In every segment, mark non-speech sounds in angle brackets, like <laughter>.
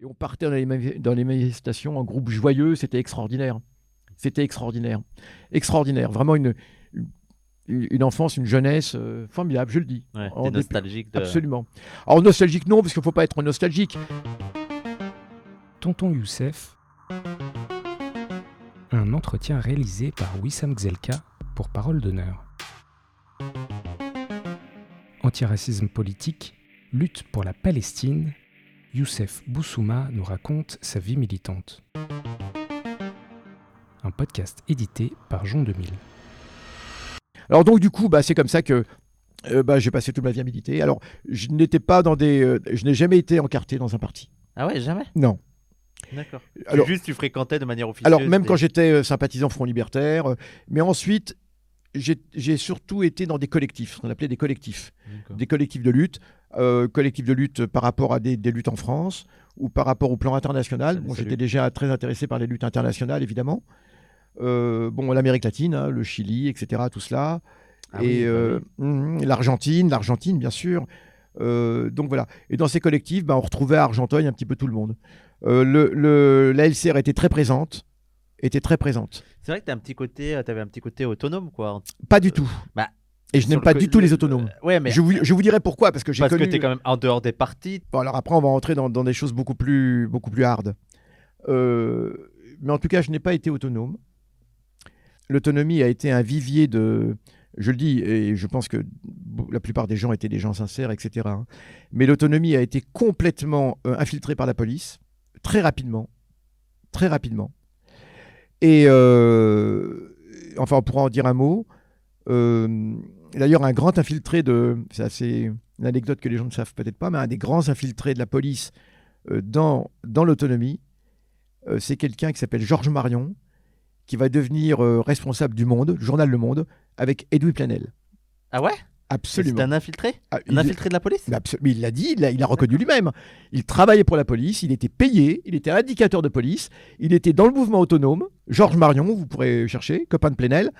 Et on partait dans les, mani- dans les manifestations en groupe joyeux, c'était extraordinaire. C'était extraordinaire. Extraordinaire. Vraiment une, une, une enfance, une jeunesse euh, formidable, je le dis. Ouais, En nostalgique de. Absolument. Alors nostalgique non, parce qu'il ne faut pas être nostalgique. Tonton Youssef. Un entretien réalisé par Wissam Gzelka pour Parole d'honneur. Antiracisme politique, lutte pour la Palestine, Youssef Boussouma nous raconte sa vie militante. Un podcast édité par Jean 2000. Alors donc du coup, bah, c'est comme ça que euh, bah, j'ai passé toute ma vie à militer. Alors je n'étais pas dans des, euh, je n'ai jamais été encarté dans un parti. Ah ouais, jamais? Non. D'accord. Alors- Juste, tu fréquentais de manière officieuse. Alors même quand j'étais euh, sympathisant Front Libertaire, euh, mais ensuite j'ai surtout été dans des collectifs, ce qu'on appelait des collectifs, des collectifs de lutte, euh, collectifs de lutte par rapport à des, des luttes en France ou par rapport au plan international. Bon, j'étais déjà très intéressé par les luttes internationales évidemment. Euh, bon, l'Amérique latine, hein, le Chili, etc., tout cela. Ah et oui, bah euh, mhm, l'Argentine, l'Argentine bien sûr. Euh, donc voilà. Et dans ces collectifs, bah, on retrouvait à Argenteuil un petit peu tout le monde. Le, le- la LCR était très présente, était très présente. C'est vrai que t'as un petit côté, euh, t'avais un petit côté autonome, quoi. Pas du tout. Bah, Et je n'aime pas du tout le- les autonomes. ouais, mais Je vous, je vous dirai pourquoi, parce que j'ai parce connu... que t'es quand même en dehors des partis. Bon, alors après, on va rentrer dans, dans des choses beaucoup plus, beaucoup plus hard. Euh, mais en tout cas, je n'ai pas été autonome. L'autonomie a été un vivier de... Je le dis, et je pense que la plupart des gens étaient des gens sincères, etc. hein. Mais l'autonomie a été complètement euh, infiltrée par la police, très rapidement. Très rapidement. Et euh, enfin, on pourra en dire un mot. Euh, D'ailleurs, un grand infiltré de. C'est assez une anecdote que les gens ne savent peut-être pas, mais un des grands infiltrés de la police euh, dans, dans l'autonomie, euh, c'est quelqu'un qui s'appelle Georges Marion, qui va devenir euh, responsable du Monde, le journal Le Monde, avec Edoui Plenel. Ah ouais? C'est Absolument. un infiltré? Ah, Un il- infiltré de la police? Mais il l'a dit, il l'a il a reconnu lui-même. Il travaillait pour la police, il était payé, il était indicateur de police, il était dans le mouvement autonome. Georges Marion, vous pourrez chercher, copain de Plenel.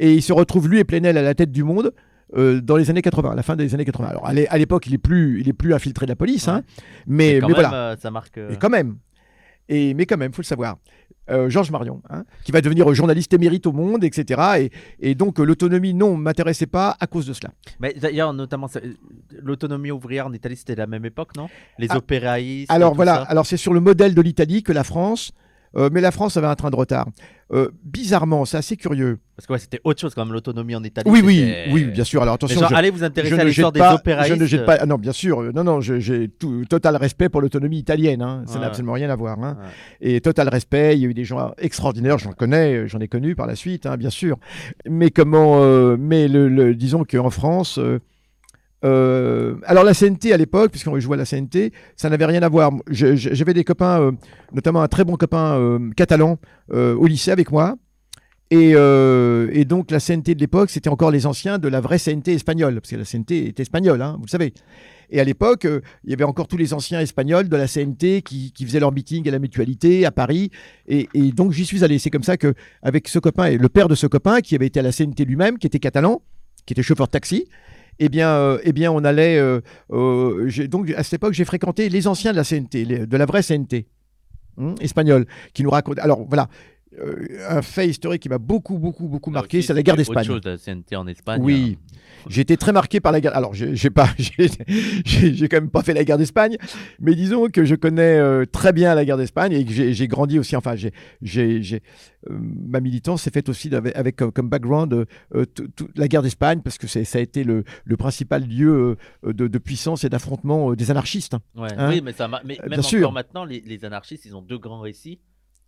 Et il se retrouve, lui et Plenel, à la tête du monde euh, dans les années 80, à la fin des années 80. Alors à l'é- à l'époque, il est plus, il est plus infiltré de la police, hein, mais, quand mais même, voilà. euh, ça marque. euh, Et quand même. Et, mais quand même, faut le savoir. Euh, Georges Marion, hein, qui va devenir journaliste émérite au Monde, etc. Et, et donc euh, l'autonomie, non, m'intéressait pas à cause de cela. Mais d'ailleurs, notamment, l'autonomie ouvrière en Italie, c'était la même époque, non? Les Ah, opéraïstes. Alors voilà, ça. alors c'est sur le modèle de l'Italie que la France, euh, mais la France avait un train de retard. Euh, bizarrement, c'est assez curieux. Parce que ouais, c'était autre chose quand même, l'autonomie en Italie. Oui, oui, oui, bien sûr. Alors attention, genre, je, allez vous intéresser à l'histoire des pas, opéraïstes. je ne jette pas. ah non, bien sûr. euh, Non, non, j'ai tout total respect pour l'autonomie italienne. hein. Ça Ouais. n'a absolument rien à voir. hein. Ouais. Et total respect. Il y a eu des gens extraordinaires. J'en connais, euh, j'en ai connu par la suite, hein, bien sûr. Mais comment euh, Mais le, le- disons qu'en France. euh, euh, alors la CNT à l'époque, puisqu'on jouait à la CNT, ça n'avait rien à voir. J'avais des copains, euh, notamment un très bon copain euh, catalan euh, au lycée avec moi. Et, euh, et donc la CNT de l'époque, c'était encore les anciens de la vraie CNT espagnole, parce que la CNT est espagnole, hein, vous le savez. Et à l'époque, euh, il y avait encore tous les anciens espagnols de la CNT qui, faisaient leur meeting à la mutualité à Paris. Et, donc j'y suis allé. C'est comme ça que avec ce copain et le père de ce copain, qui avait été à la CNT lui-même, qui était catalan, qui était chauffeur de taxi, eh bien, euh, eh bien on allait. donc à cette époque, j'ai fréquenté les anciens de la CNT, de la vraie CNT hum, espagnole, qui nous racontent. Alors voilà. Euh, un fait historique qui m'a beaucoup, beaucoup, beaucoup Là marqué, c'est la guerre d'Espagne. Autre chose, la CNT en Espagne. Oui, j'ai été très marqué par la guerre. Alors, j'ai pas, <laughs> j'ai quand même pas fait la guerre d'Espagne, mais disons que je connais euh, très bien la guerre d'Espagne et que j'ai grandi aussi. Enfin, j'ai, j'ai, euh, ma militance s'est faite aussi avec, avec comme, comme background la guerre d'Espagne parce que ça a été le, le principal lieu de, de puissance et d'affrontement des anarchistes. Ouais. Hein oui, mais, ça, ma- mais même bien encore sûr. maintenant, les, les anarchistes, ils ont deux grands récits.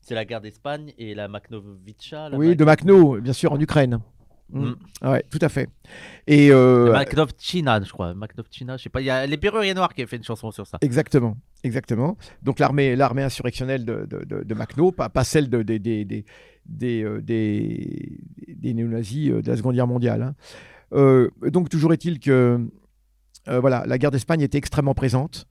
C'est la guerre d'Espagne et la Maknovica. la oui, de Makhno, bien sûr, en Ukraine. Mm. Mm. Ah ouais, tout à fait. Et euh, Maknovchina, je crois. Maknovchina, je sais pas. Il y a les Perruriers Noirs qui a fait une chanson sur ça. Exactement, exactement. Donc l'armée, l'armée insurrectionnelle de, de, de, de Makhno, pas, pas celle de, des, des, des, des, euh, des, des néo-nazis euh, de la Seconde Guerre mondiale. hein. Euh, donc toujours est-il que euh, voilà, la guerre d'Espagne était extrêmement présente,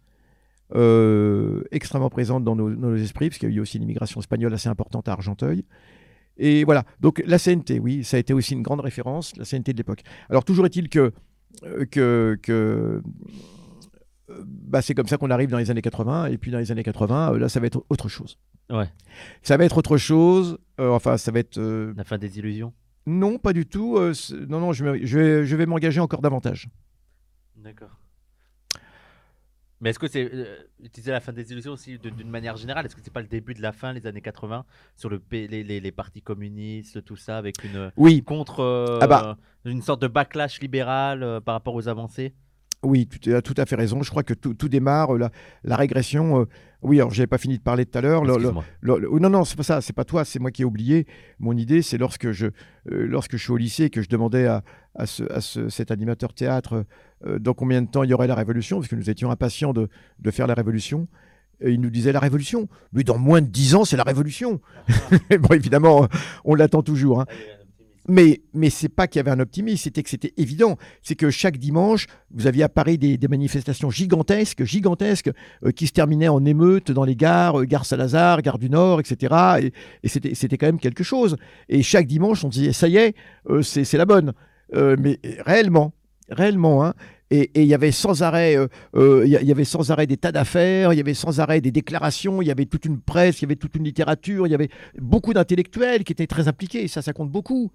euh, extrêmement présente dans nos, nos esprits, parce qu'il y a eu aussi une immigration espagnole assez importante à Argenteuil. Et voilà, donc la CNT, oui, ça a été aussi une grande référence, la CNT de l'époque. Alors toujours est-il que, euh, que, que bah, c'est comme ça qu'on arrive dans les années 80. Et puis dans les années 80, euh, là, ça va être autre chose. Ouais. Ça va être autre chose. euh, enfin, ça va être. euh, La fin des illusions. non, pas du tout. euh, non, non, je, me- je vais, je vais m'engager encore davantage. D'accord. Mais est-ce que c'est euh, utiliser la fin des illusions aussi d'une manière générale? Est-ce que c'est pas le début de la fin, les années 80, sur le les, les, les partis communistes, tout ça, avec une Oui, contre euh, Ah bah. une sorte de backlash libéral euh, par rapport aux avancées? Oui, tu as tout à fait raison. Je crois que tout, tout démarre, euh, la, la régression. euh, oui, alors j'avais pas fini de parler tout à l'heure. non, non, c'est pas ça, c'est pas toi, c'est moi qui ai oublié. Mon idée, c'est lorsque je, euh, lorsque je suis au lycée et que je demandais à, à, ce, à ce- cet animateur théâtre euh, dans combien de temps il y aurait la révolution, parce que nous étions impatients de, de faire la révolution. Et il nous disait la révolution. Mais dans moins de dix ans, c'est la révolution. <laughs> bon, évidemment, on l'attend toujours. hein. Mais, mais c'est pas qu'il y avait un optimisme, c'était que c'était évident. C'est que chaque dimanche, vous aviez à Paris des, des manifestations gigantesques, gigantesques, euh, qui se terminaient en émeutes dans les gares, euh, gare Saint-Lazare, gare du Nord, etc. Et, et c'était c'était quand même quelque chose. Et chaque dimanche, on disait, ça y est, euh, c'est c'est la bonne. Euh, mais réellement, réellement, hein. Et il y avait sans arrêt, euh, euh, il y avait sans arrêt des tas d'affaires, il y avait sans arrêt des déclarations, il y avait toute une presse, il y avait toute une littérature, il y avait beaucoup d'intellectuels qui étaient très impliqués. Et ça, ça compte beaucoup.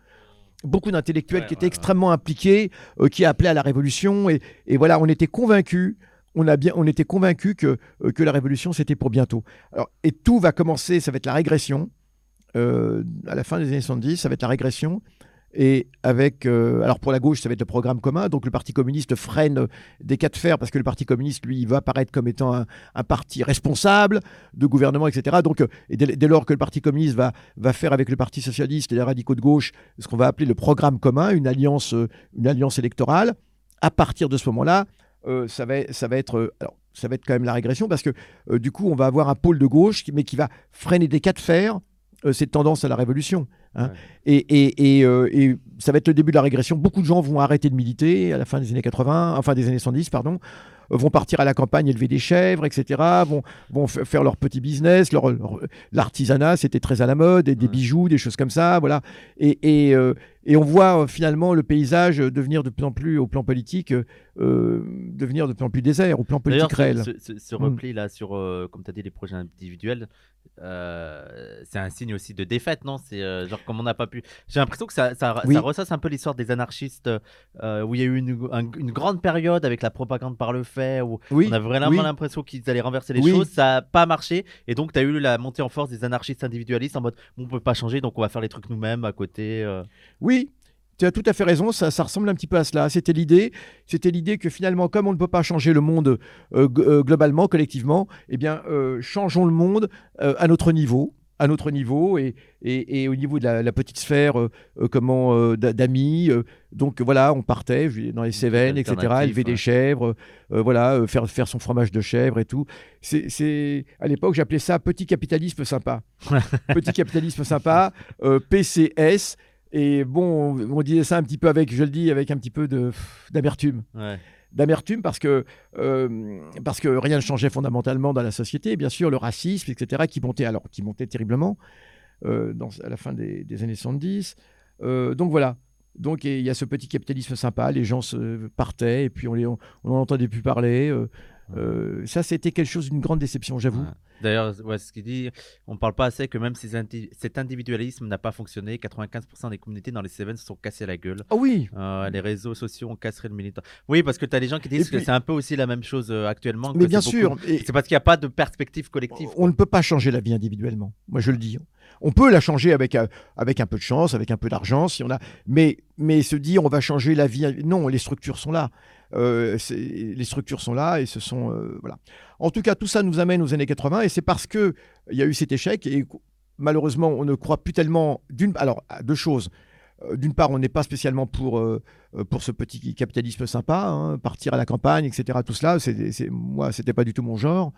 Beaucoup d'intellectuels Ouais, qui étaient ouais, ouais. extrêmement impliqués, euh, qui appelaient à la révolution. Et, et voilà, on était convaincus. On, a bien, on était convaincus que, euh, que la révolution, c'était pour bientôt. Alors, et tout va commencer, ça va être la régression. Euh, à la fin des années 70, ça va être la régression. Et avec, euh, alors pour la gauche, ça va être le programme commun. Donc le Parti communiste freine euh, des cas de fer parce que le Parti communiste, lui, va apparaître comme étant un, parti responsable de gouvernement, etc. Donc, euh, et dès, lors que le Parti communiste va, faire avec le Parti socialiste et les radicaux de gauche ce qu'on va appeler le programme commun, une alliance, une alliance électorale, à partir de ce moment-là, ça, va, être, alors, ça va être quand même la régression parce que du coup, on va avoir un pôle de gauche, mais qui va freiner des cas de fer cette tendance à la révolution. hein. Ouais. Et, et, et, euh, et ça va être le début de la régression. Beaucoup de gens vont arrêter de militer à la fin des années 80, enfin des années 110, pardon, euh, vont partir à la campagne élever des chèvres, etc., vont, vont faire leur petit business, leur, leur- l'artisanat, c'était très à la mode, et des Ouais. bijoux, des choses comme ça, voilà. Et, et, euh, et on voit euh, finalement le paysage euh, devenir de plus en plus, au plan politique, euh, devenir de plus en plus désert, au plan politique ce, réel. ce- ce- ce Mm. repli là sur, euh, comme tu as dit, les projets individuels, euh, c'est un signe aussi de défaite, non? C'est genre comme on n'a pas pu. J'ai l'impression que ça, ça, Oui. ça ressasse un peu l'histoire des anarchistes, où il y a eu une, un- une grande période avec la propagande par le fait, où Oui, on a vraiment oui. l'impression qu'ils allaient renverser les Oui. choses. Ça n'a pas marché, et donc tu as eu la montée en force des anarchistes individualistes en mode on peut pas changer, donc on va faire les trucs nous-mêmes à côté. euh. Oui, tu as tout à fait raison, ça, ça ressemble un petit peu à cela. C'était l'idée, c'était l'idée que finalement, comme on ne peut pas changer le monde euh, euh, globalement, collectivement, eh bien, euh, changeons le monde euh, à notre niveau, à notre niveau et, et, et au niveau de la, la petite sphère, comment d'a- d'amis. donc voilà, on partait dans les Cévennes, etc., élever des chèvres, voilà, faire faire son fromage de chèvre et tout. C'est, à l'époque, j'appelais ça petit capitalisme sympa. <laughs> petit capitalisme sympa, PCS. Et bon, on, on disait ça un petit peu avec, je le dis, avec un petit peu d'amertume. Ouais. D'amertume parce que, euh, parce que rien ne changeait fondamentalement dans la société. Bien sûr, le racisme, etc., qui montait, alors, qui montait terriblement euh, dans, à la fin des, des années 70. Euh, donc voilà. Donc il y a ce petit capitalisme sympa, les gens se partaient et puis on les- on n'en entendait plus parler. Euh, ça, c'était quelque chose d'une grande déception, j'avoue. Ouais. D'ailleurs, ouais, ce qu'il dit, on ne parle pas assez que même si indi- cet individualisme n'a pas fonctionné, 95% des communautés dans les Cévennes se sont cassées la gueule. Ah oui, Euh, les réseaux sociaux ont cassé le militant. Oui, parce que tu as des gens qui disent que c'est un peu aussi la même chose euh, actuellement. que mais bien sûr. beaucoup- et- C'est parce qu'il n'y a pas de perspective collective. On ne peut pas changer la vie individuellement. Moi, je le dis. On peut la changer avec, avec un peu de chance, avec un peu d'argent, si on a. Mais, mais se dire on va changer la vie. Non, les structures sont là. Euh, les structures sont là et ce sont euh, voilà. En tout cas, tout ça nous amène aux années 80 et c'est parce que il y a eu cet échec et malheureusement on ne croit plus tellement d'une. Alors deux choses. Euh, D'une part, on n'est pas spécialement pour, pour ce petit capitalisme sympa, hein, partir à la campagne, etc. Tout cela, c'est, c'est, moi, c'était pas du tout mon genre.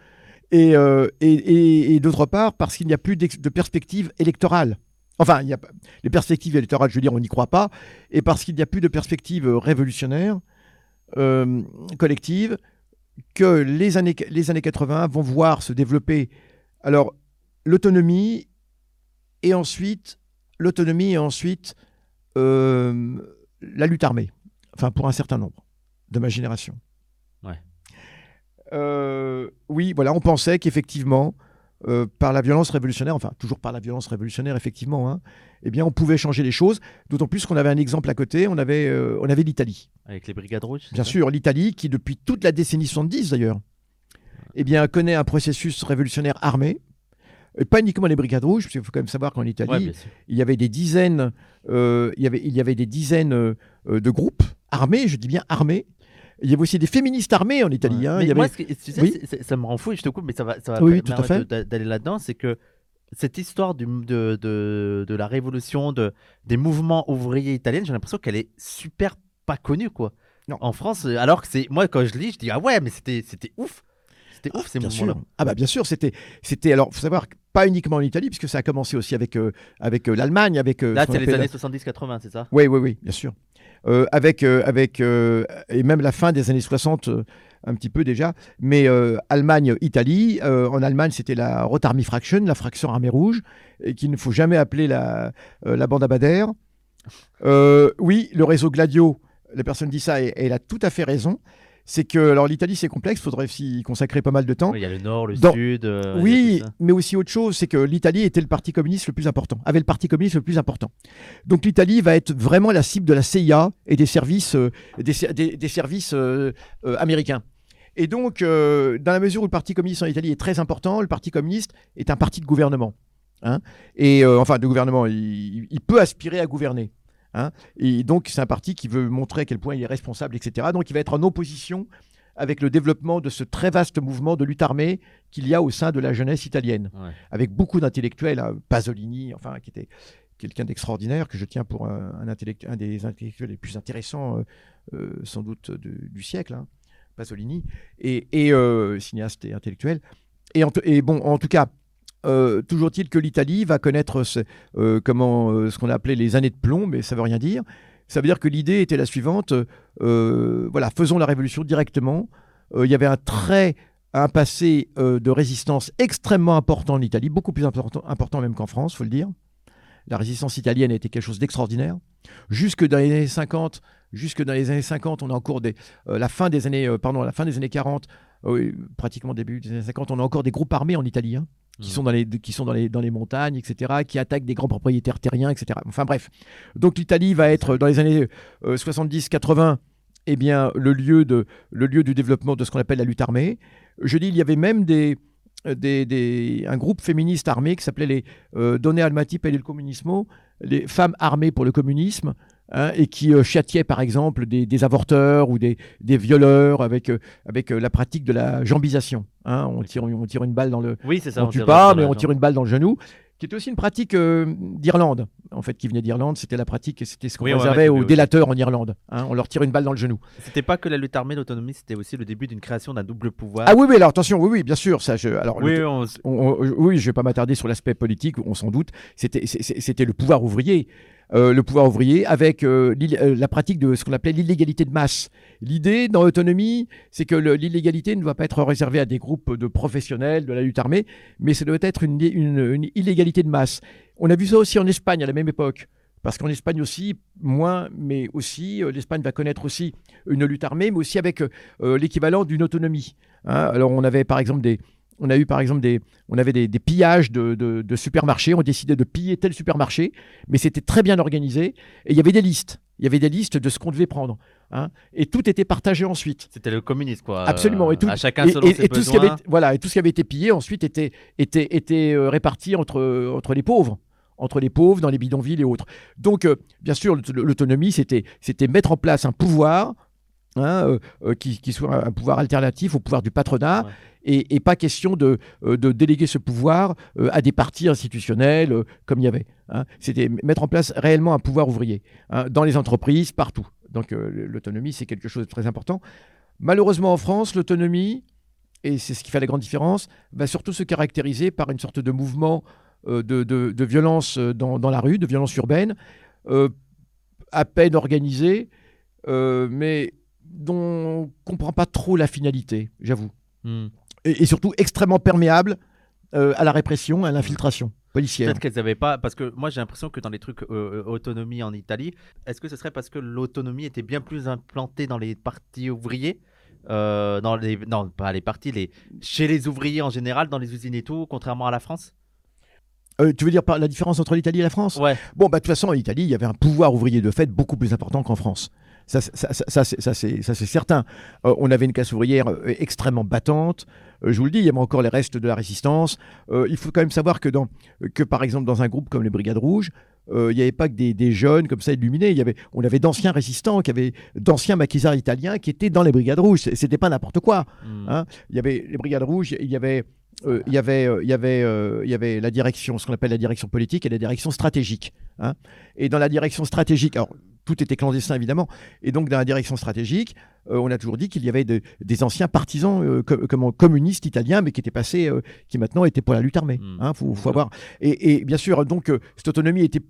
Et, d'autre part, parce qu'il n'y a plus de perspective électorale. Enfin, les perspectives électorales, je veux dire, on n'y croit pas. Et parce qu'il n'y a plus de perspective révolutionnaire, euh, collective, que les années, les années 80 vont voir se développer. Alors, l'autonomie, et ensuite, l'autonomie, et ensuite, euh, la lutte armée. Enfin, pour un certain nombre de ma génération. Ouais. Euh, oui, voilà, on pensait qu'effectivement, euh, par la violence révolutionnaire, enfin toujours par la violence révolutionnaire, effectivement, hein, eh bien, on pouvait changer les choses. D'autant plus qu'on avait un exemple à côté, on avait, euh, on avait l'Italie. Avec les brigades rouges Bien sûr, l'Italie, qui depuis toute la décennie 70 d'ailleurs, eh bien, connaît un processus révolutionnaire armé. Et pas uniquement les brigades rouges, parce qu'il faut quand même savoir qu'en Italie, Ouais, il y avait des dizaines, euh, il, y avait, il y avait des dizaines de groupes armés, je dis bien armés. Il y avait aussi des féministes armés en Italie. Ouais. hein. Mais Il y avait- moi, que- tu sais, Oui. ça me rend fou et je te coupe, mais ça va, ça va Oui, d'aller là-dedans. C'est que cette histoire du, de, de, de la révolution, de, des mouvements ouvriers italiens, j'ai l'impression qu'elle est super pas connue, quoi. Non. En France, euh, alors que c'est. Moi, quand je lis, je dis, ah ouais, mais c'était c'était ouf. C'était ouf ces mouvements-là. Ah bah bien sûr, c'était, c'était alors faut savoir pas uniquement en Italie puisque ça a commencé aussi avec euh, avec euh, l'Allemagne, avec euh, Là, c'est les années 70-80, c'est ça? Oui, oui, oui, bien sûr. Euh, avec euh, avec euh, et même la fin des années 60 euh, un petit peu déjà, mais Allemagne, Italie. euh, en Allemagne, c'était la Rote Army Fraction, la fraction armée rouge, et qu'il ne faut jamais appeler la euh, la bande. Euh, oui, le réseau Gladio. La personne dit ça et elle a tout à fait raison. C'est que alors l'Italie c'est complexe, faudrait aussi y consacrer pas mal de temps. Il y a le nord, le Dans- sud. euh, Oui, mais aussi autre chose, c'est que l'Italie était le parti communiste le plus important, avait le parti communiste le plus important. Donc l'Italie va être vraiment la cible de la CIA et des services, euh, des, ser- des- des services euh, américains. Et donc, dans la mesure où le parti communiste en Italie est très important, le parti communiste est un parti de gouvernement. hein. et enfin, de gouvernement, il, il peut aspirer à gouverner. Hein. et donc, c'est un parti qui veut montrer à quel point il est responsable, etc. Donc, il va être en opposition avec le développement de ce très vaste mouvement de lutte armée qu'il y a au sein de la jeunesse italienne, Ouais. avec beaucoup d'intellectuels, hein, Pasolini, enfin, qui était quelqu'un d'extraordinaire, que je tiens pour un, un intellect- un des intellectuels les plus intéressants, euh, euh, sans doute, de- du siècle, hein, Pasolini, et, et, euh, cinéaste et intellectuel. Et, en, t- et bon, en tout cas, euh, toujours est-il que l'Italie va connaître ce, euh, comment, euh, ce qu'on a appelé les années de plomb, mais ça veut rien dire. Ça veut dire que l'idée était la suivante euh, voilà, faisons la révolution directement. Euh, il y avait un très un passé euh, de résistance extrêmement important en Italie, beaucoup plus important, important même qu'en France, faut le dire. La résistance italienne était quelque chose d'extraordinaire. Jusque dans les années 50, jusque dans les années 50, on a encore des, la fin des années, pardon, la fin des années 40, euh, oui, pratiquement début des années 50, on a encore des groupes armés en Italie, hein, qui Mhm. sont dans les, qui sont dans les, dans les montagnes, etc., qui attaquent des grands propriétaires terriens, etc. Enfin bref. Donc l'Italie va être dans les années 70-80, eh bien le lieu de, le lieu du développement de ce qu'on appelle la lutte armée. Je dis, il y avait même des, des, des- un groupe féministe armé qui s'appelait les euh, Donne il Comunismo, les femmes armées pour le communisme, hein, et qui euh, châtiaient par exemple des, des avorteurs ou des, des violeurs avec, euh, avec euh, la pratique de la jambisation. hein. on, tire, on tire une balle dans le, Oui, c'est ça. on on tue pas, mais on tire une balle dans le genou, qui était aussi une pratique euh, d'Irlande, en fait, qui venait d'Irlande. C'était la pratique, c'était ce qu'on Oui, réservait aux oui, délateurs en Irlande. hein. on leur tire une balle dans le genou. C'était pas que la lutte armée, l'autonomie, c'était aussi le début d'une création d'un double pouvoir. Ah oui, oui, alors attention, oui, oui, bien sûr. Ça, je, alors, oui, on- on- on- oui, je vais pas m'attarder sur l'aspect politique, on s'en doute. C'était, c'était le pouvoir ouvrier. Euh, le pouvoir ouvrier avec euh, euh, la pratique de ce qu'on appelait l'illégalité de masse. L'idée dans l'autonomie, c'est que l'illégalité ne doit pas être réservée à des groupes de professionnels de la lutte armée, mais ça doit être une, illégalité de masse. On a vu ça aussi en Espagne à la même époque. Parce qu'en Espagne aussi, moins, mais aussi, l'Espagne va connaître aussi une lutte armée, mais aussi avec l'équivalent d'une autonomie. hein. alors on avait par exemple des, on a eu par exemple des, on avait des, des pillages de, de- de supermarchés, on décidait de piller tel supermarché, mais c'était très bien organisé, et il y avait des listes, il y avait des listes de ce qu'on devait prendre, hein. et tout était partagé ensuite. c'était le communisme, quoi. Absolument, et tout, À chacun et, selon et- ses et tout ce qui avait, voilà, et tout ce qui avait été pillé ensuite était, était, était euh, réparti entre, entre les pauvres entre les pauvres, dans les bidonvilles et autres. Donc, euh, bien sûr, l'aut- l'autonomie, c'était c'était mettre en place un pouvoir hein, euh, euh, qui, qui soit un, pouvoir alternatif au pouvoir du patronat, Ouais. et, et pas question de, euh, de déléguer ce pouvoir à des partis institutionnels comme il y avait. hein. C'était mettre en place réellement un pouvoir ouvrier hein, dans les entreprises, partout. Donc, l'autonomie, c'est quelque chose de très important. Malheureusement, en France, l'autonomie, et c'est ce qui fait la grande différence, va surtout se caractériser par une sorte de mouvement de, de- de violence dans, dans la rue, de violence urbaine, euh, à peine organisée, euh, mais dont on ne comprend pas trop la finalité, j'avoue. Hmm. Et, et surtout extrêmement perméable euh, à la répression, à l'infiltration policière. Peut-être qu'elles n'avaient pas, parce que moi j'ai l'impression que dans les trucs euh, euh, autonomie en Italie, est-ce que ce serait parce que l'autonomie était bien plus implantée dans les partis ouvriers euh, dans les, non, pas les partis, les, chez les ouvriers en général, dans les usines et tout, contrairement à la France? Euh, tu veux dire par la différence entre l'Italie et la France? Ouais. Bon, bah, de toute façon, en Italie, il y avait un pouvoir ouvrier de fait beaucoup plus important qu'en France. Ça, ça, ça, ça, c'est- certain. Euh, on avait une classe ouvrière euh, extrêmement battante. Euh, je vous le dis, il y avait encore les restes de la résistance. Euh, il faut quand même savoir que, dans, que, par exemple, dans un groupe comme les Brigades Rouges, il n'y avait pas que des, des jeunes comme ça illuminés. Il y avait, on avait d'anciens résistants, qui avaient d'anciens maquisards italiens qui étaient dans les Brigades Rouges. C'était pas n'importe quoi. Hmm. Hein il y avait les brigades rouges, il y avait, euh, il y avait, euh, il y avait, euh, il y avait la direction, ce qu'on appelle la direction politique et la direction stratégique. hein. Et dans la direction stratégique, alors tout était clandestin évidemment, et donc dans la direction stratégique, on a toujours dit qu'il y avait de- des anciens partisans communistes italiens, mais qui étaient passés, qui maintenant étaient pour la lutte armée. Mm. Hein, faut, faut avoir. Et, et bien sûr, donc cette autonomie était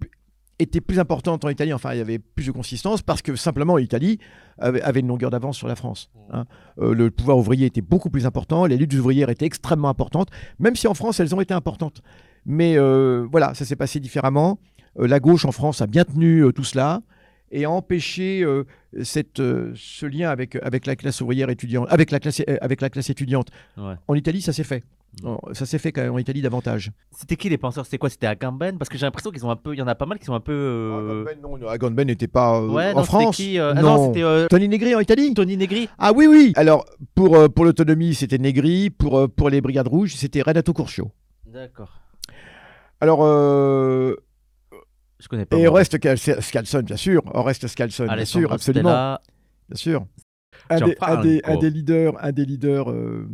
était plus importante en Italie, enfin il y avait plus de consistance parce que simplement l'Italie avait, avait une longueur d'avance sur la France. hein. Euh, le pouvoir ouvrier était beaucoup plus important, les luttes ouvrières étaient extrêmement importantes, même si en France elles ont été importantes. Mais euh, voilà, ça s'est passé différemment. Euh, la gauche en France a bien tenu tout cela et a empêché cette, ce lien avec, avec la classe ouvrière étudiante, avec la classe, avec la classe étudiante. Ouais. En Italie, ça s'est fait. En- Ça s'est fait quand même en Italie davantage. C'était qui les penseurs? C'était quoi? C'était Agamben? Parce que j'ai l'impression qu'ils ont un peu. Il y en a pas mal qui sont un peu. euh, Agamben, non, Agamben n'était pas euh, Ouais, en non, France. qui euh, ah non, euh, Tony Negri en Italie? Tony Negri. Ah oui, oui. Alors, pour, euh, pour l'autonomie, c'était Negri. Pour, pour les Brigades Rouges, c'était Renato Curcio. D'accord. Alors, Je connais pas. et. Oreste Cal- Scalson, bien sûr. Oreste Scalson, bien sûr, absolument. Bien sûr. Un des, un Gianfranco. des- un des leaders, un des leaders euh,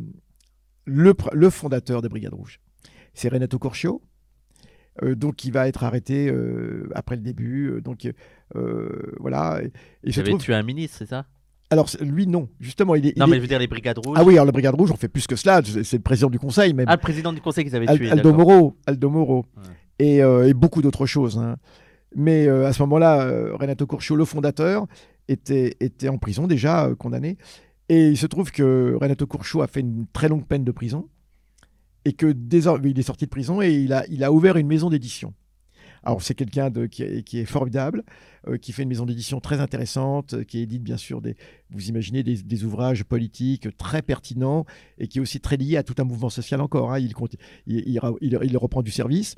le, fondateur des Brigades Rouges. C'est Renato Curcio. euh, donc, il va être arrêté euh, après le début. euh, donc, euh, voilà. Et, trouve- tué un ministre, c'est ça? Alors, lui, non. Justement, il est. Non, il mais est- je veux dire les brigades rouges. Ah oui, alors la Brigade Rouge, on fait plus que cela. C'est le président du conseil, même. Ah, le président du conseil qu'ils avaient Al- tué. Aldo. Moro, Aldo Moro. Ouais. Et, euh, et beaucoup d'autres choses. hein. Mais à ce moment-là, Renato Curcio, le fondateur, était, était en prison déjà, condamné. Et il se trouve que Renato Curcio a fait une très longue peine de prison et que désormais, il est sorti de prison et il a, il a ouvert une maison d'édition. Alors c'est quelqu'un qui, est- formidable, euh, qui fait une maison d'édition très intéressante, euh, qui édite bien sûr des, vous imaginez des, ouvrages politiques très pertinents et qui est aussi très lié à tout un mouvement social encore. hein. Il, il, reprend du service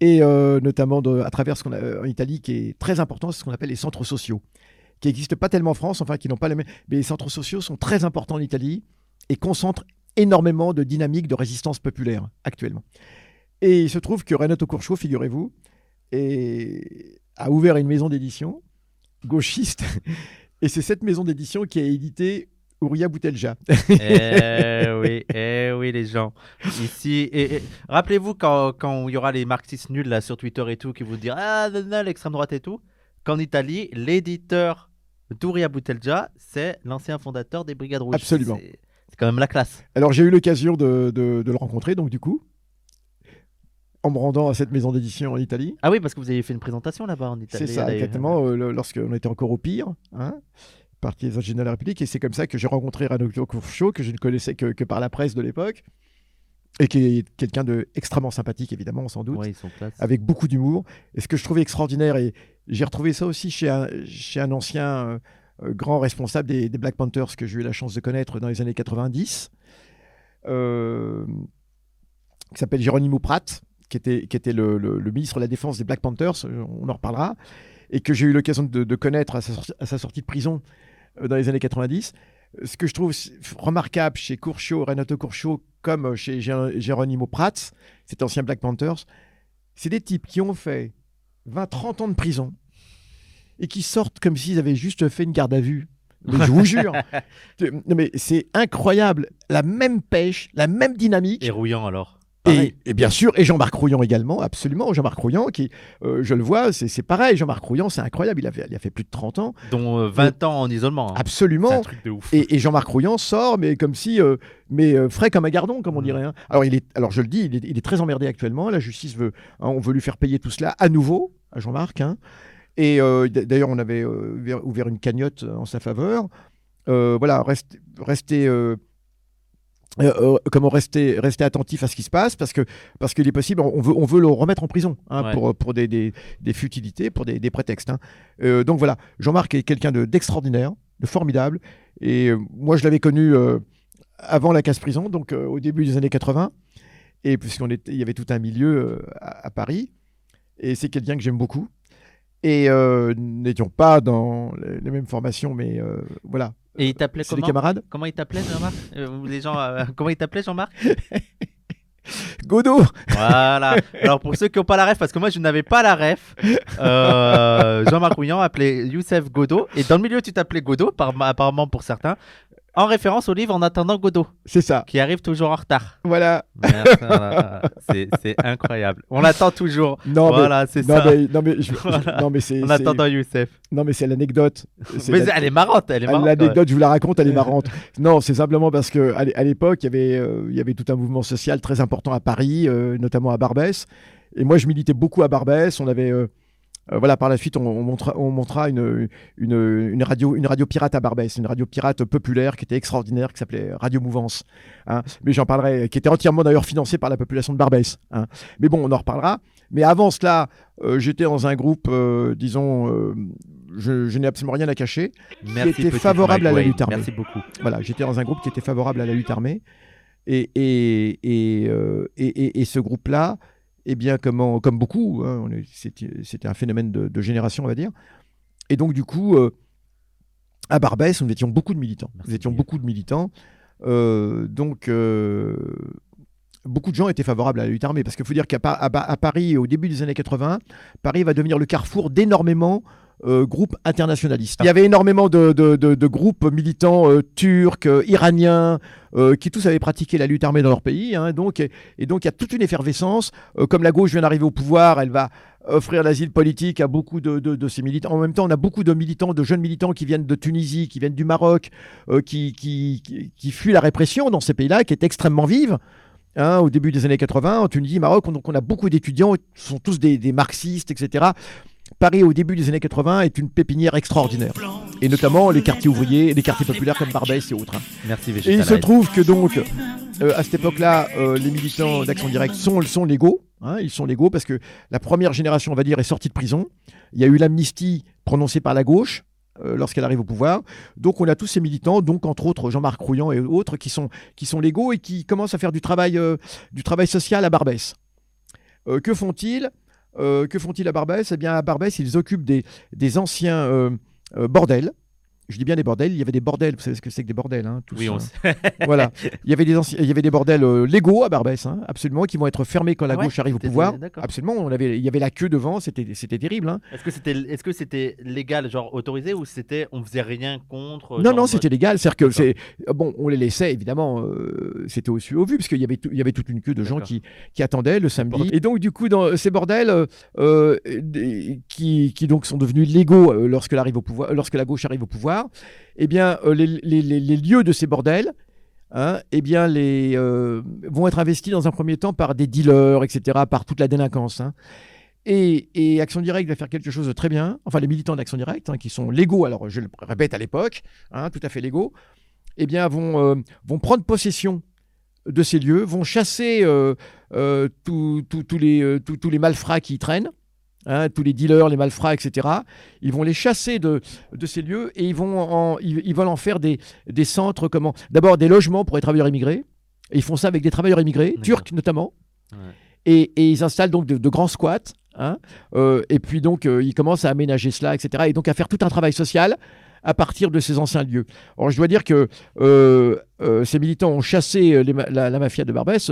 et euh, notamment à travers ce qu'on a en Italie qui est très important, ce qu'on appelle les centres sociaux, qui n'existent pas tellement en France, enfin qui n'ont pas les mêmes, mais les centres sociaux sont très importants en Italie et concentrent énormément de dynamique de résistance populaire actuellement. Et il se trouve que Renato Curcio, figurez-vous, est- a ouvert une maison d'édition gauchiste, <laughs> et c'est cette maison d'édition qui a édité Ouria Boutelja. eh <laughs> oui, eh oui, les gens. Ici, et, et- rappelez-vous quand, quand il y aura les marxistes nuls là sur Twitter et tout qui vous diront ah l'extrême droite et tout, qu'en Italie, l'éditeur d'Ouria Boutelja, c'est l'ancien fondateur des Brigades Rouges. Absolument. C'est quand même la classe. Alors j'ai eu l'occasion de, de- de le rencontrer, donc du coup, en me rendant à cette maison d'édition en Italie. Ah oui, parce que vous avez fait une présentation là-bas en Italie. C'est ça, exactement, euh, lorsqu'on était encore au pire, hein, parti des de la République, et c'est comme ça que j'ai rencontré Renato Curcio, que je ne connaissais que, que par la presse de l'époque, et qui est quelqu'un de extrêmement sympathique, évidemment, doute, Ouais, ils sont classe. avec beaucoup d'humour. Et ce que je trouvais extraordinaire, et j'ai retrouvé ça aussi chez un, chez un ancien euh, euh, grand responsable des, des Black Panthers que j'ai eu la chance de connaître dans les années 90, euh, qui s'appelle Geronimo Pratt, qui était, qui était le, le- le ministre de la Défense des Black Panthers, on en reparlera, et que j'ai eu l'occasion de, de connaître à sa, sorti- à sa sortie de prison euh, dans les années 90. Ce que je trouve remarquable chez Curcio, Renato Curcio, comme euh, chez Geronimo Pratt, cet ancien Black Panthers, c'est des types qui ont fait 20-30 ans de prison et qui sortent comme s'ils avaient juste fait une garde à vue. Mais je vous <laughs> jure, non mais c'est incroyable, la même pêche, la même dynamique. Et Rouillant alors. Et, bien sûr, et Jean-Marc Rouillant également, absolument. Jean-Marc Rouillant, qui, euh, je le vois, c'est c'est pareil. Jean-Marc Rouillant, c'est incroyable. Il a, fait, il a fait plus de 30 ans. Dont euh, 20 ans en isolement. hein. C'est un Absolument. truc de ouf. Et, et Jean-Marc Rouillant sort, mais comme si, euh, mais euh, frais comme un gardon, comme on Mm. dirait. hein. Alors, il est, alors je le dis, il est, il est très emmerdé actuellement. La justice veut, hein, on veut lui faire payer tout cela à nouveau à Jean-Marc. Et d'ailleurs, on avait ouvert, une cagnotte en sa faveur. Voilà, reste- restez. Euh, euh, comment rester, rester attentif à ce qui se passe parce que parce qu'il est possible on veut on veut le remettre en prison hein, Ouais. pour pour des, des, des futilités pour des, des prétextes hein. Euh, donc voilà Jean-Marc est quelqu'un de- d'extraordinaire de formidable. Et euh, moi, je l'avais connu avant la casse-prison, donc euh, au début des années 80. Et puisqu'on était, il y avait tout un milieu à, à Paris. Et c'est quelqu'un que j'aime beaucoup. Et euh, nous n'étions pas dans les, les mêmes formations, mais euh, voilà. Et il t'appelait comment camarades. Comment il t'appelait Jean-Marc? Euh, les gens, euh, Comment il t'appelait Jean-Marc? <laughs> Godot Voilà. Alors pour ceux qui n'ont pas la ref, parce que moi je n'avais pas la ref, Jean-Marc Rouillan appelait Youssef Godot. Et dans le milieu tu t'appelais Godot, par- apparemment pour certains, en référence au livre En attendant Godot, C'est ça. qui arrive toujours en retard. Voilà. C'est incroyable. On l'attend toujours. Non, voilà, c'est ça. mais, non, mais, je- <laughs> je- Voilà. non, mais. En attendant Youssef. Non, mais c'est l'anecdote. Mais la- elle est marrante, elle est marrante. ouais. L'anecdote, je vous la raconte, elle est marrante. Non, c'est simplement parce que à l'é- à l'époque, il y avait, euh, il y avait tout un mouvement social très important à Paris, euh, notamment à Barbès. Et moi, je militais beaucoup à Barbès. On avait, euh, euh, voilà, par la suite, on, on montra, on montra une, une, une radio, une radio pirate à Barbès, une radio pirate populaire qui était extraordinaire, qui s'appelait Radio Mouvance. hein. Mais j'en parlerai, qui était entièrement d'ailleurs financée par la population de Barbès. hein. Mais bon, on en reparlera. Mais avant cela, euh, j'étais dans un groupe, euh, disons, je, je n'ai absolument rien à cacher. Merci, était petit favorable à la lutte armée. Merci beaucoup. Voilà, j'étais dans un groupe qui était favorable à la lutte armée. Et, et, et, et- et- et ce groupe-là, eh bien, comment, comme beaucoup, hein, c'était un phénomène de, de génération, on va dire. Et donc, du coup, euh, à Barbès, nous étions beaucoup de militants. Merci, nous étions beaucoup de militants. Euh, donc, euh, beaucoup de gens étaient favorables à la lutte armée. Parce qu'il faut dire qu'à à, à Paris, au début des années 80, Paris va devenir le carrefour d'énormément euh, groupes internationalistes. Il y avait énormément de, groupes militants euh, turcs, euh, iraniens, euh, qui tous avaient pratiqué la lutte armée dans leur pays. hein. donc, et, donc, il y a toute une effervescence. Comme la gauche vient d'arriver au pouvoir, elle va offrir l'asile politique à beaucoup de, de- ces militants. En même temps, on a beaucoup de militants, de jeunes militants qui viennent de Tunisie, qui viennent du Maroc, qui, qui, qui, qui fuient la répression dans ces pays-là, qui est extrêmement vive. hein, au début des années 80, en Tunisie, Maroc, on- donc on a beaucoup d'étudiants, ce sont tous des marxistes, etc. Paris, au début des années 80, est une pépinière extraordinaire. Et notamment les quartiers ouvriers, les quartiers populaires comme Barbès et autres. Merci Et il se trouve que donc, euh, à cette époque-là, euh, les militants d'Action Directe sont, sont légaux. hein, ils sont légaux parce que la première génération, on va dire, est sortie de prison. Il y a eu l'amnistie prononcée par la gauche euh, lorsqu'elle arrive au pouvoir. Donc on a tous ces militants, donc entre autres Jean-Marc Rouillan et autres, qui sont, qui sont légaux et qui commencent à faire du travail, du travail social à Barbès. Que font-ils? Que font-ils à Barbès? Eh bien, à Barbès, ils occupent des, des anciens euh, euh, bordels. Je dis bien des bordels. Il y avait des bordels. Vous savez ce que c'est que des bordels hein, tous, Oui, on hein. sait. <laughs> Voilà. Il y avait des, anciens- il y avait des bordels euh, légaux à Barbès, hein, absolument, qui vont être fermés quand la Ah ouais, gauche arrive au pouvoir. Absolument. On avait, il y avait la queue devant. C'était, c'était terrible. hein. Est-ce que c'était est-ce que c'était légal, genre autorisé, ou c'était on faisait rien contre Non, genre, non, c'était légal. C'est-à-dire que c'est bon, on les laissait évidemment. euh, c'était au su au vu parce qu'il y avait tout- il y avait toute une queue de gens qui, qui attendaient le samedi. Et donc du coup, dans ces bordels euh, euh, qui, qui donc sont devenus légaux euh, lorsque au pouvoir, lorsque la gauche arrive au pouvoir, eh bien euh, les, lieux de ces bordels. hein, eh bien, les, euh, vont être investis dans un premier temps par des dealers, etc., par toute la délinquance. hein. Et, et Action Directe va faire quelque chose de très bien. Enfin, les militants d'Action Directe, hein, qui sont légaux, alors je le répète à l'époque, tout à fait légaux, eh bien, vont, euh, vont prendre possession de ces lieux, vont chasser tous les, tous les malfrats qui y traînent, hein, tous les dealers, les malfrats, etc. Ils vont les chasser de, de ces lieux et ils, vont en, ils, ils veulent en faire des, des centres, comment D'abord des logements pour les travailleurs immigrés. Et ils font ça avec des travailleurs immigrés, turcs notamment. Ouais. Et, et ils installent donc de, de grands squats. hein, euh, et puis donc, euh, ils commencent à aménager cela, etc. Et donc à faire tout un travail social à partir de ces anciens lieux. Alors je dois dire que euh, ces militants ont chassé les la, la mafia de Barbès,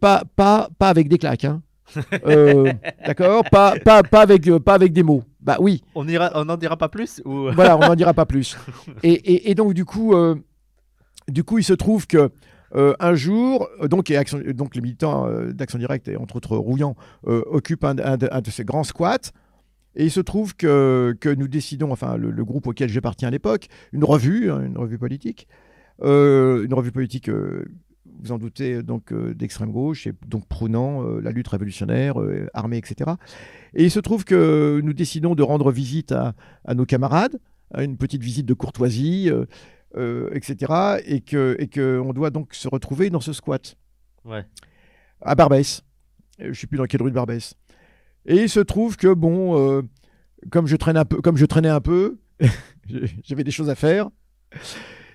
pas, pas, pas avec des claques. hein. <laughs> Euh, D'accord pas, pas, pas, avec, euh, pas avec des mots. Bah oui, On ira, on n'en dira pas plus ou? <laughs> Voilà, on n'en dira pas plus. Et, et- et donc, du coup, euh, du coup, il se trouve que un jour, donc, et Action- donc les militants d'Action Directe, et entre autres Rouillan, euh, occupent un, un de, un de ces grands squats. Et il se trouve que, que nous décidons, enfin le, le groupe auquel j'appartiens à l'époque, une revue, hein, une revue politique, euh, une revue politique, euh, vous en doutez, donc euh, d'extrême gauche, et donc prônant euh, la lutte révolutionnaire, euh, armée, etc. Et il se trouve que nous décidons de rendre visite à, à nos camarades, à une petite visite de courtoisie, euh, euh, etc. Et que, et que on doit donc se retrouver dans ce squat Ouais. à Barbès. Euh, Je ne sais plus dans quelle rue de Barbès. Et il se trouve que bon, euh, comme je traîne un peu, comme je traînais un peu, <laughs> j'avais des choses à faire.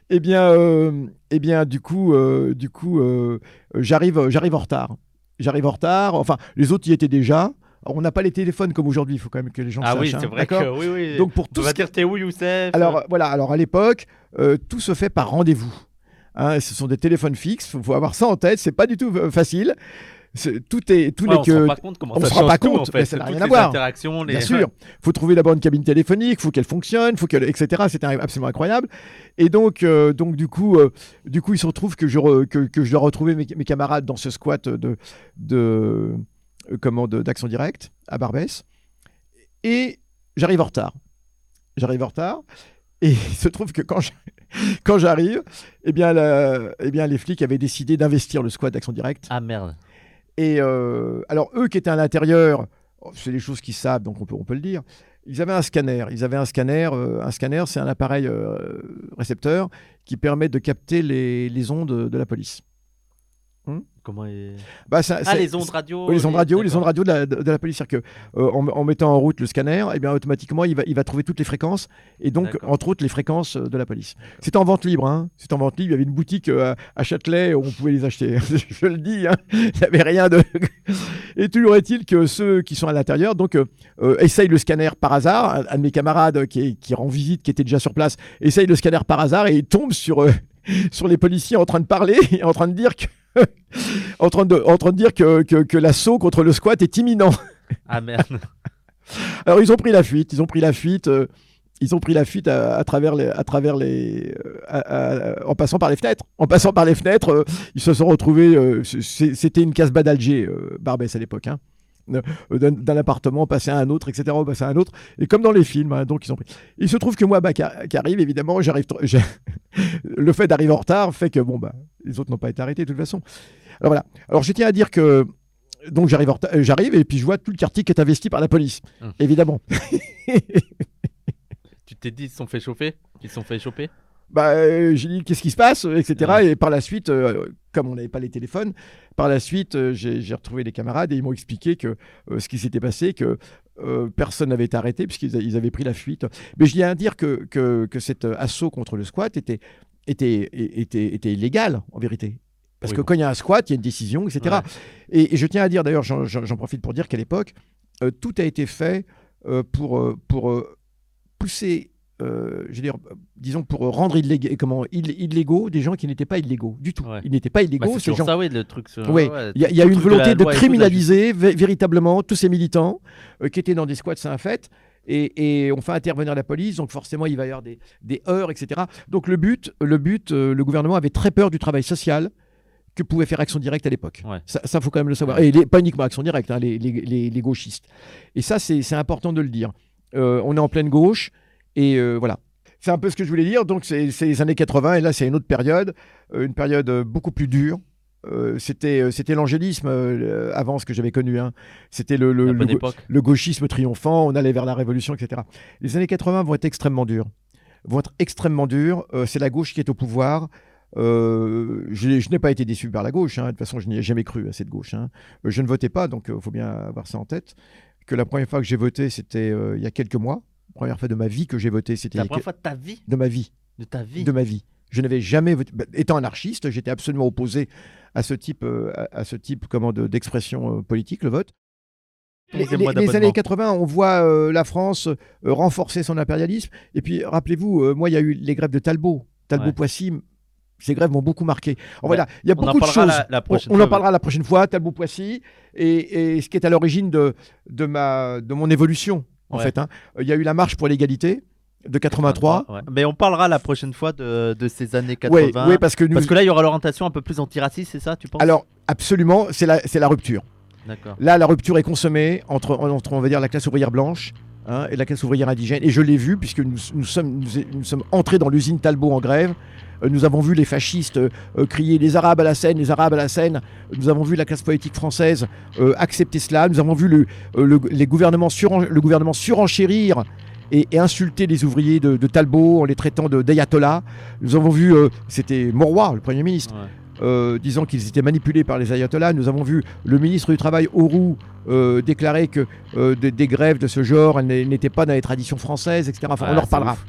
Eh bien, euh, eh bien du coup, euh, du coup euh, j'arrive, j'arrive en retard. J'arrive en retard. Enfin, les autres y étaient déjà. On n'a pas les téléphones comme aujourd'hui, il faut quand même que les gens Ah sachent. oui, hein, c'est vrai que oui, oui. Donc pour on tout va ce dire t'es où, Youssef? Alors voilà, alors à l'époque, tout se fait par rendez-vous. Hein, ce sont des téléphones fixes, il faut avoir ça en tête, c'est pas du tout facile. Tout est, Ouais, n'est on se rend que. pas compte comment on ça se rend pas tout, compte, en fait. mais ça n'a rien à les voir. interactions, les... Bien sûr, faut trouver d'abord une cabine téléphonique, faut qu'elle fonctionne, faut qu'elle, etc. C'était absolument incroyable. Et donc, euh, donc du coup, euh, du coup, il se retrouve que je, re- que, que je dois retrouver mes, mes camarades dans ce squat de, de euh, comment, de- d'action directe à Barbès. Et j'arrive en retard. J'arrive en retard. Et <laughs> il se trouve que quand je- quand j'arrive, eh bien, la- eh bien, les flics avaient décidé d'investir le squat d'action directe. Ah merde. Et euh, alors, eux qui étaient à l'intérieur, oh, c'est des choses qu'ils savent, donc on peut, on peut le dire. Ils avaient un scanner. Ils avaient un scanner. euh, un scanner, c'est un appareil euh, récepteur qui permet de capter les, les ondes de la police. Comment il- Bah, ça- Ah, c'est- les ondes radio. oui, les ondes radio, les ondes radio de la, de- de la police. C'est-à-dire que, euh, en, en mettant en route le scanner, eh bien, automatiquement, il va, il va trouver toutes les fréquences, et donc, entre autres, les fréquences euh, de la police. C'était en vente libre. Hein. C'était en vente libre. Il y avait une boutique euh, à Châtelet où on pouvait les acheter. <laughs> Je le dis, hein. <laughs> il n'y avait rien de. <laughs> et toujours est-il que ceux qui sont à l'intérieur donc, euh, essayent le scanner par hasard. Un, un de mes camarades qui, est- qui rend visite, qui était déjà sur place, essaye le scanner par hasard et il tombe sur, sur les policiers en train de parler, et en train de dire que. <laughs> en train de, en train de dire que, que, que l'assaut contre le squat est imminent. Ah merde. <laughs> Alors ils ont pris la fuite, ils ont pris la fuite, euh, ils ont pris la fuite à, à travers les, à travers les, euh, à- à- en passant par les fenêtres. En passant par les fenêtres, euh, ils se sont retrouvés. euh, C'était une casbah d'Alger, Barbès à l'époque. Hein. Euh, D'un appartement, passer à un autre, etc., passer à un autre, et comme dans les films, hein, donc ils ont pris. Il se trouve que moi, bah, qui, arrive, évidemment, j'arrive, <laughs> le fait d'arriver en retard fait que bon, bah, les autres n'ont pas été arrêtés de toute façon. Alors voilà. Alors je tiens à dire que donc j'arrive, euh, j'arrive et puis je vois tout le quartier qui est investi par la police, Hum. évidemment. <laughs> tu t'es dit, ils se sont fait chauffer? Ils se sont fait choper? Bah, euh, j'ai dit qu'est-ce qui se passe, etc. Ouais. Et par la suite, euh, comme on n'avait pas les téléphones, par la suite, euh, j'ai retrouvé les camarades et ils m'ont expliqué que euh, ce qui s'était passé, que personne n'avait été arrêté puisqu'ils avaient pris la fuite. Mais je tiens à dire que, que, que cet assaut contre le squat était, était, était, était illégal, en vérité. Parce Oui, que bon. quand il y a un squat, il y a une décision, etc. Et, et je tiens à dire, d'ailleurs, j'en- profite pour dire qu'à l'époque, tout a été fait pour, pour pousser, euh, je veux dire, disons, pour rendre illég- comment, ill- illégaux des gens qui n'étaient pas illégaux du tout. Ouais. Ils n'étaient pas Bah, illégaux, c'est ces gens. ça, oui, le truc. sur- Oui, ouais, Il y a, y a une de volonté de tout, criminaliser vé- véritablement tous ces militants euh, qui étaient dans des squats, c'est un fait. Et, et on fait intervenir la police, donc forcément il va y avoir des, des heurts, etc. Donc le but, le but, euh, le gouvernement avait très peur du travail social que pouvait faire Action Directe à l'époque. Ouais. Ça, ça faut quand même le savoir. Et les- pas uniquement Action Directe, hein, les, les- gauchistes. Et ça, c'est c'est important de le dire. Euh, on est en pleine gauche, et euh, voilà. C'est un peu ce que je voulais dire. Donc c'est les années 80, et là c'est une autre période, euh, une période euh, beaucoup plus dure. Euh, c'était c'était l'angélisme euh, avant ce que j'avais connu. hein. C'était le, gauchisme triomphant, on allait vers la révolution, etc. Les années 80 vont être extrêmement dures. Vont être extrêmement dures. Euh, c'est la gauche qui est au pouvoir. Euh, je, je n'ai pas été déçu par la gauche. hein. De toute façon, je n'y ai jamais cru à cette gauche. hein. Je ne votais pas, donc il faut bien avoir ça en tête. Que la première fois que j'ai voté, c'était euh, il y a quelques mois. Première fois de ma vie que j'ai voté, c'était la première fois de ta vie? De ma vie De ta vie? De ma vie. Je n'avais jamais voté. bah, Étant anarchiste, j'étais absolument opposé à ce type, euh, à, ce type comment, de- d'expression euh, politique, le vote. Les, les- années 80, on voit euh, la France euh, renforcer son impérialisme. Et puis, rappelez-vous, euh, moi, il y a eu les grèves de Talbot. Ouais. Talbot-Poissy, ces grèves m'ont beaucoup marqué. Alors, Ouais. voilà, il y a On beaucoup de choses. la, la On- en parlera la prochaine fois, Talbot-Poissy, et, et ce qui est à l'origine de, de, ma, de mon évolution, en Ouais. fait. hein. Il y a eu la marche pour l'égalité de 83. Ouais. Mais on parlera la prochaine fois de, de ces années Oui, 80. parce que nous. Parce que là, il y aura l'orientation un peu plus antiraciste, c'est ça, tu penses? Alors, absolument, c'est la, c'est la rupture. Là, la rupture est consommée entre, entre on va dire, la classe ouvrière blanche hein, et la classe ouvrière indigène. Et je l'ai vu, puisque nous, nous sommes, nous, nous sommes entrés dans l'usine Talbot en grève. Euh, nous avons vu les fascistes euh, euh, crier les Arabes à la Seine, les Arabes à la Seine. Nous avons vu la classe politique française accepter cela. Nous avons vu le, le- les gouvernements suren- le gouvernement surenchérir et, et insulter les ouvriers de, de Talbot en les traitant de- d'ayatollahs. Nous avons vu, euh, c'était Mauroy, le Premier ministre, Ouais. euh, disant qu'ils étaient manipulés par les ayatollahs. Nous avons vu le ministre du Travail, Auroux, euh, déclarer que des- des grèves de ce genre n'étaient pas dans les traditions françaises, etc. Enfin, on en reparlera. ouf.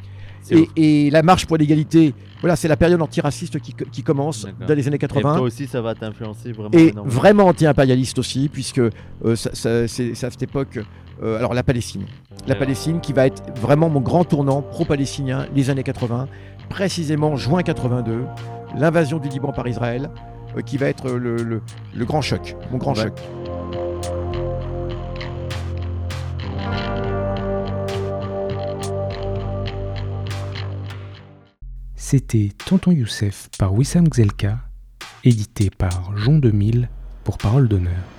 Et, et la marche pour l'égalité, voilà, c'est la période antiraciste qui, qui commence dans les années Et toi 80. aussi, ça va t'influencer vraiment. Et énormément. vraiment anti-impérialiste aussi, puisque euh, ça- ça- c'est c'est à cette époque, euh, alors la Palestine. La. Palestine qui va être vraiment mon grand tournant pro-palestinien, les années 80, précisément juin 82, l'invasion du Liban par Israël, euh, qui va être le, le- le grand choc, mon grand Ouais. choc. C'était Tonton Youssef par Wissam Gzelka, édité par Jean 2000 pour Parole d'honneur.